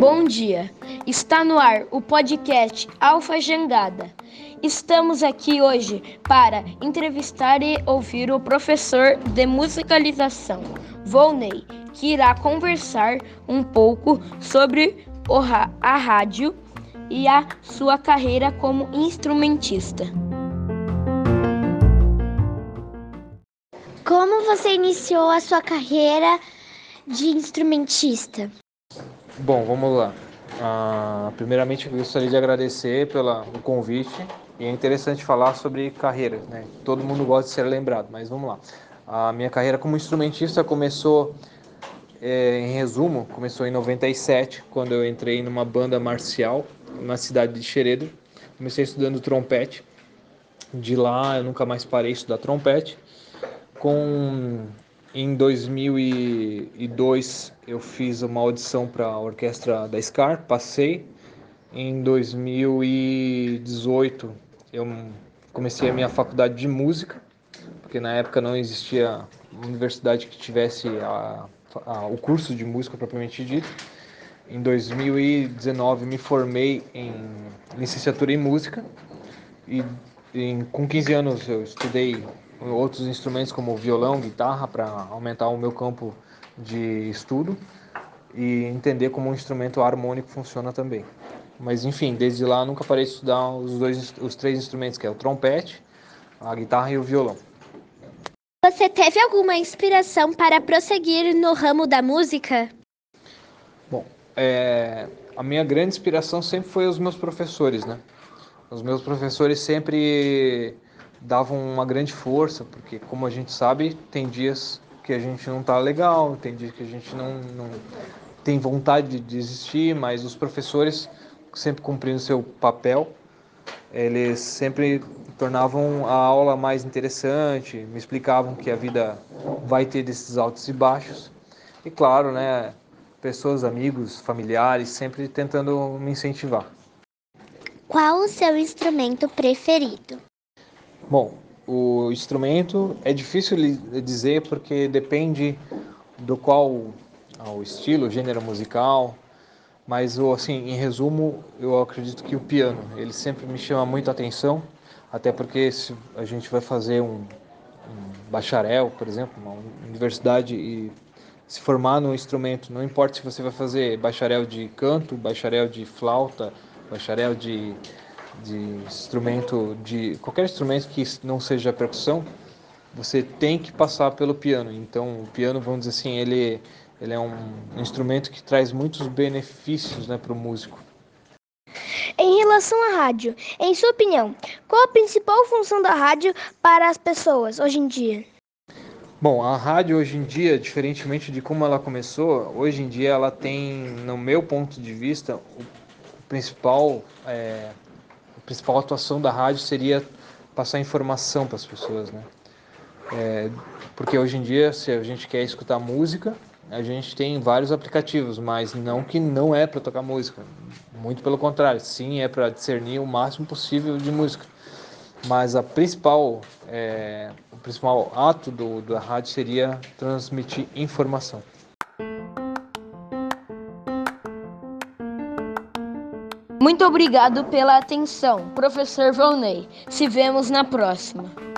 Bom dia, está no ar o podcast Alfa Jangada. Estamos aqui hoje para entrevistar e ouvir o professor de musicalização, Volney, que irá conversar um pouco sobre a rádio e a sua carreira como instrumentista. Como você iniciou a sua carreira de instrumentista? Bom, vamos lá. Ah, primeiramente, gostaria de agradecer pelo convite. E é interessante falar sobre carreira, né? Todo mundo gosta de ser lembrado, mas vamos lá. A minha carreira como instrumentista começou, é, em resumo, começou em 97, quando eu entrei numa banda marcial na cidade de Xeredo. Comecei estudando trompete. De lá eu nunca mais parei de estudar trompete. Com em 2002 eu fiz uma audição para a orquestra da SCAR, passei. Em 2018 eu comecei a minha faculdade de música, porque na época não existia universidade que tivesse a, a, o curso de música propriamente dito. Em 2019 me formei em licenciatura em música e em, com 15 anos eu estudei outros instrumentos como violão, guitarra, para aumentar o meu campo de estudo e entender como um instrumento harmônico funciona também. Mas enfim, desde lá nunca parei de estudar os dois, os três instrumentos, que é o trompete, a guitarra e o violão. Você teve alguma inspiração para prosseguir no ramo da música? Bom, é, a minha grande inspiração sempre foi os meus professores, né? Os meus professores sempre davam uma grande força, porque como a gente sabe, tem dias que a gente não tá legal, tem dias que a gente não, não tem vontade de desistir, mas os professores sempre cumprindo seu papel, eles sempre tornavam a aula mais interessante, me explicavam que a vida vai ter desses altos e baixos. E claro, né, pessoas, amigos, familiares, sempre tentando me incentivar. Qual o seu instrumento preferido? Bom, o instrumento é difícil dizer porque depende do qual ah, o estilo, o gênero musical, mas assim, em resumo, eu acredito que o piano, ele sempre me chama muito atenção, até porque se a gente vai fazer um, um bacharel, por exemplo, uma universidade e se formar no instrumento, não importa se você vai fazer bacharel de canto, bacharel de flauta, bacharel de de instrumento, de qualquer instrumento que não seja percussão, você tem que passar pelo piano. Então, o piano, vamos dizer assim, ele, ele é um instrumento que traz muitos benefícios né, para o músico. Em relação à rádio, em sua opinião, qual a principal função da rádio para as pessoas hoje em dia? Bom, a rádio hoje em dia, diferentemente de como ela começou, hoje em dia ela tem, no meu ponto de vista, o principal é, principal atuação da rádio seria passar informação para as pessoas, né? É, porque hoje em dia, se a gente quer escutar música, a gente tem vários aplicativos, mas não que não é para tocar música. Muito pelo contrário, sim é para discernir o máximo possível de música. Mas a principal, é, o principal ato do, da rádio seria transmitir informação. Muito obrigado pela atenção, professor Volney. Se vemos na próxima.